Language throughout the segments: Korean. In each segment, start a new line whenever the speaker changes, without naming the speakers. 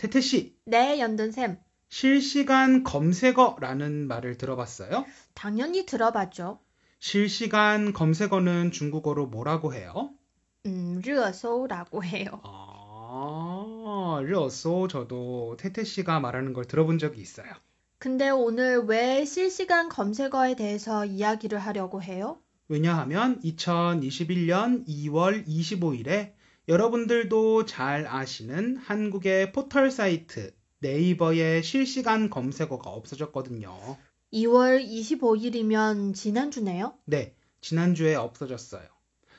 태태 씨,
네, 연돈쌤.
실시간 검색어라는 말을 들어봤어요?
당연히 들어봤죠.
실시간 검색어는 중국어로 뭐라고 해요?
음, 热搜라고 해요.
아, 르어소 저도 태태 씨가 말하는 걸 들어본 적이 있어요.
근데 오늘 왜 실시간 검색어에 대해서 이야기를 하려고 해요?
왜냐하면 2021년 2월 25일에 여러분들도 잘 아시는 한국의 포털 사이트 네이버의 실시간 검색어가 없어졌거든요.
2월 25일이면 지난주네요?
네, 지난주에 없어졌어요.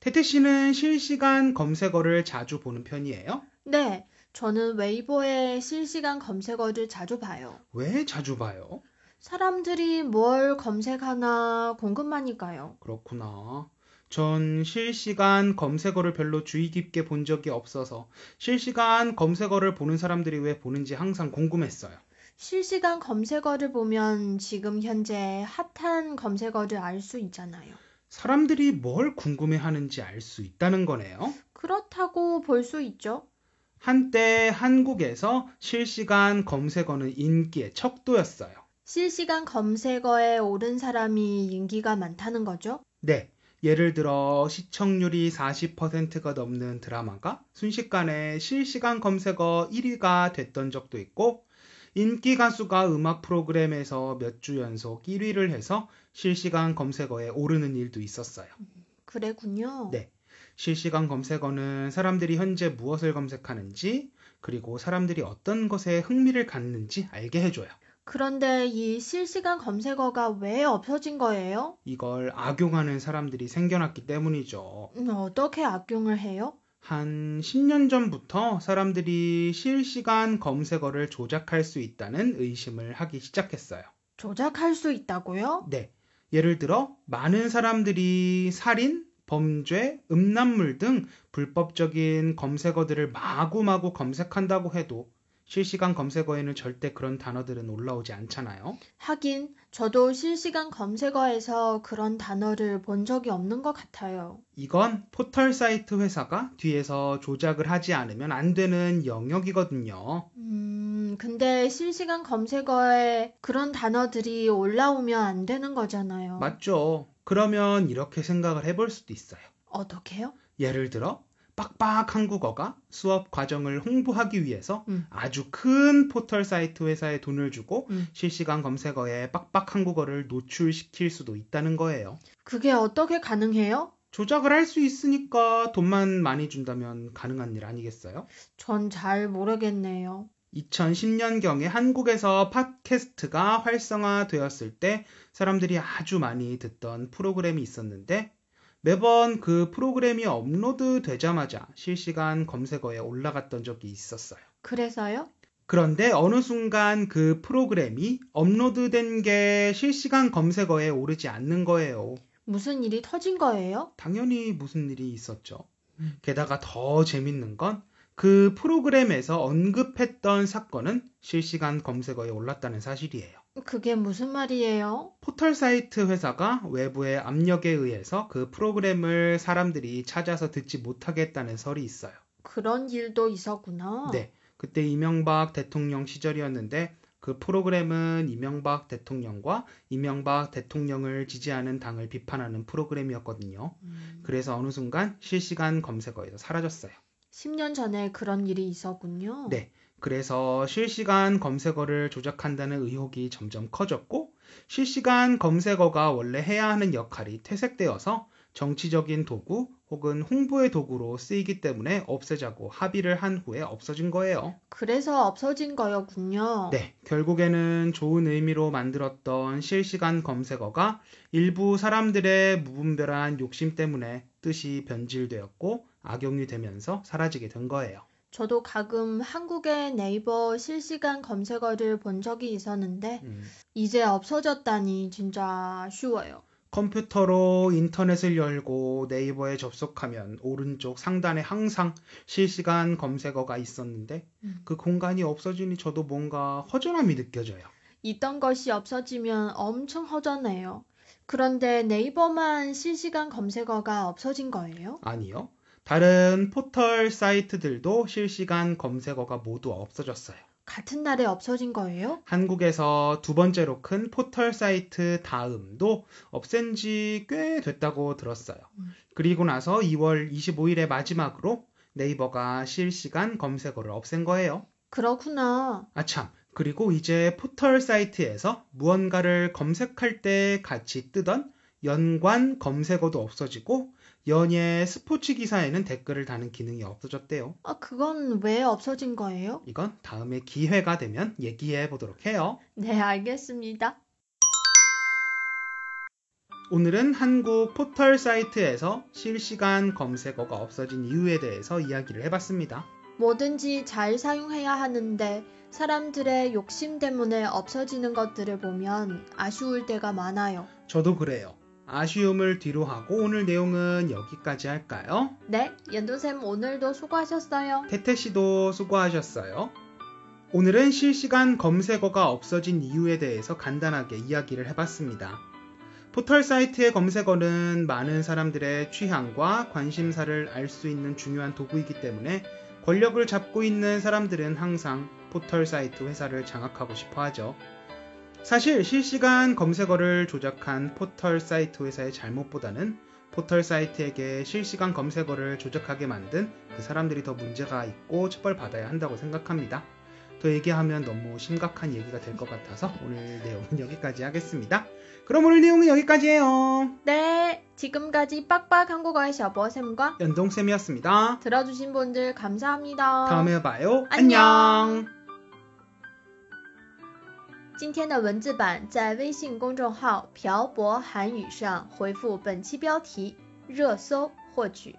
태태 씨는 실시간 검색어를 자주 보는 편이에요?
네, 저는 웨이보에 실시간 검색어를 자주 봐요.
왜 자주 봐요?
사람들이 뭘 검색하나 궁금하니까요.
그렇구나. 전 실시간 검색어를 별로 주의 깊게 본 적이 없어서 실시간 검색어를 보는 사람들이 왜 보는지 항상 궁금했어요.
실시간 검색어를 보면 지금 현재 핫한 검색어를 알 수 있잖아요.
사람들이 뭘 궁금해 하는지 알 수 있다는 거네요.
그렇다고 볼 수 있죠.
한때 한국에서 실시간 검색어는 인기의 척도였어요.
실시간 검색어에 오른 사람이 인기가 많다는 거죠.
네. 예를 들어 시청률이 40%가 넘는 드라마가 순식간에 실시간 검색어 1위가 됐던 적도 있고 인기 가수가 음악 프로그램에서 몇 주 연속 1위를 해서 실시간 검색어에 오르는 일도 있었어요.
그래군요.
네. 실시간 검색어는 사람들이 현재 무엇을 검색하는지 그리고 사람들이 어떤 것에 흥미를 갖는지 알게 해줘요.
그런데 이 실시간 검색어가 왜 없어진 거예요?
이걸 악용하는 사람들이 생겨났기 때문이죠.
음, 어떻게 악용을 해요?
한 10년 전부터 사람들이 실시간 검색어를 조작할 수 있다는 의심을 하기 시작했어요.
조작할 수 있다고요?
네. 예를 들어, 많은 사람들이 살인, 범죄, 음란물 등 불법적인 검색어들을 마구마구 검색한다고 해도 실시간 검색어에는 절대 그런 단어들은 올라오지 않잖아요.
하긴 저도 실시간 검색어에서 그런 단어를 본 적이 없는 것 같아요.
이건 포털 사이트 회사가 뒤에서 조작을 하지 않으면 안 되는 영역이거든요.
음, 근데 실시간 검색어에 그런 단어들이 올라오면 안 되는 거잖아요.
맞죠? 그러면 이렇게 생각을 해볼 수도 있어요.
어떻게요?
예를 들어, 빡빡 한국어가 수업 과정을 홍보하기 위해서
음.
아주 큰 포털 사이트 회사에 돈을 주고
음.
실시간 검색어에 빡빡 한국어를 노출시킬 수도 있다는 거예요.
그게 어떻게 가능해요?
조작을 할 수 있으니까 돈만 많이 준다면 가능한 일 아니겠어요?
전 잘 모르겠네요.
2010년경에 한국에서 팟캐스트가 활성화되었을 때 사람들이 아주 많이 듣던 프로그램이 있었는데 매번 그 프로그램이 업로드 되자마자 실시간 검색어에 올라갔던 적이 있었어요.
그래서요?
그런데 어느 순간 그 프로그램이 업로드된 게 실시간 검색어에 오르지 않는 거예요.
무슨 일이 터진 거예요?
당연히 무슨 일이 있었죠. 게다가 더 재밌는 건 그 프로그램에서 언급했던 사건은 실시간 검색어에 올랐다는 사실이에요.
그게 무슨 말이에요?
포털 사이트 회사가 외부의 압력에 의해서 그 프로그램을 사람들이 찾아서 듣지 못하게 했다는 설이 있어요.
그런 일도 있었구나.
네. 그때 이명박 대통령 시절이었는데 그 프로그램은 이명박 대통령과 이명박 대통령을 지지하는 당을 비판하는 프로그램이었거든요.
음,
그래서 어느 순간 실시간 검색어에서 사라졌어요.
10년 전에 그런 일이 있었군요.
네. 그래서 실시간 검색어를 조작한다는 의혹이 점점 커졌고 실시간 검색어가 원래 해야 하는 역할이 퇴색되어서 정치적인 도구 혹은 홍보의 도구로 쓰이기 때문에 없애자고 합의를 한 후에 없어진 거예요.
그래서 없어진 거였군요.
네, 결국에는 좋은 의미로 만들었던 실시간 검색어가 일부 사람들의 무분별한 욕심 때문에 뜻이 변질되었고 악용이 되면서 사라지게 된 거예요.
저도 가끔 한국의 네이버 실시간 검색어를 본 적이 있었는데
음,
이제 없어졌다니 진짜 아쉬워요.
컴퓨터로 인터넷을 열고 네이버에 접속하면 오른쪽 상단에 항상 실시간 검색어가 있었는데
음.
그 공간이 없어지니 저도 뭔가 허전함이 느껴져요.
있던 것이 없어지면 엄청 허전해요. 그런데 네이버만 실시간 검색어가 없어진 거예요?
아니요. 다른 포털 사이트들도 실시간 검색어가 모두 없어졌어요.
같은 날에 없어진 거예요?
한국에서 두 번째로 큰 포털 사이트 다음도 없앤 지 꽤 됐다고 들었어요.
음.
그리고 나서 2월 25일에 마지막으로 네이버가 실시간 검색어를 없앤 거예요.
그렇구나.
아 참, 그리고 이제 포털 사이트에서 무언가를 검색할 때 같이 뜨던 연관 검색어도 없어지고 연예 스포츠 기사에는 댓글을 다는 기능이 없어졌대요.
아, 그건 왜 없어진 거예요?
이건 다음에 기회가 되면 얘기해 보도록 해요.
네, 알겠습니다.
오늘은 한국 포털 사이트에서 실시간 검색어가 없어진 이유에 대해서 이야기를 해봤습니다.
뭐든지 잘 사용해야 하는데 사람들의 욕심 때문에 없어지는 것들을 보면 아쉬울 때가 많아요.
저도 그래요. 아쉬움을 뒤로 하고 오늘 내용은 여기까지 할까요?
네, 연두쌤 오늘도 수고하셨어요.
태태 씨도 수고하셨어요. 오늘은 실시간 검색어가 없어진 이유에 대해서 간단하게 이야기를 해봤습니다. 포털 사이트의 검색어는 많은 사람들의 취향과 관심사를 알 수 있는 중요한 도구이기 때문에 권력을 잡고 있는 사람들은 항상 포털 사이트 회사를 장악하고 싶어 하죠. 사실 실시간 검색어를 조작한 포털 사이트 회사의 잘못보다는 포털 사이트에게 실시간 검색어를 조작하게 만든 그 사람들이 더 문제가 있고 처벌받아야 한다고 생각합니다. 더 얘기하면 너무 심각한 얘기가 될 것 같아서 오늘 내용은 여기까지 하겠습니다. 그럼 오늘 내용은 여기까지예요.
네, 지금까지 빡빡 한국어의 셔버쌤과
연동쌤이었습니다.
들어주신 분들 감사합니다.
다음에 봐요.
안녕.
안녕.
今天的文字版在微信公众号“漂泊韩语”上回复本期标题“热搜”获取。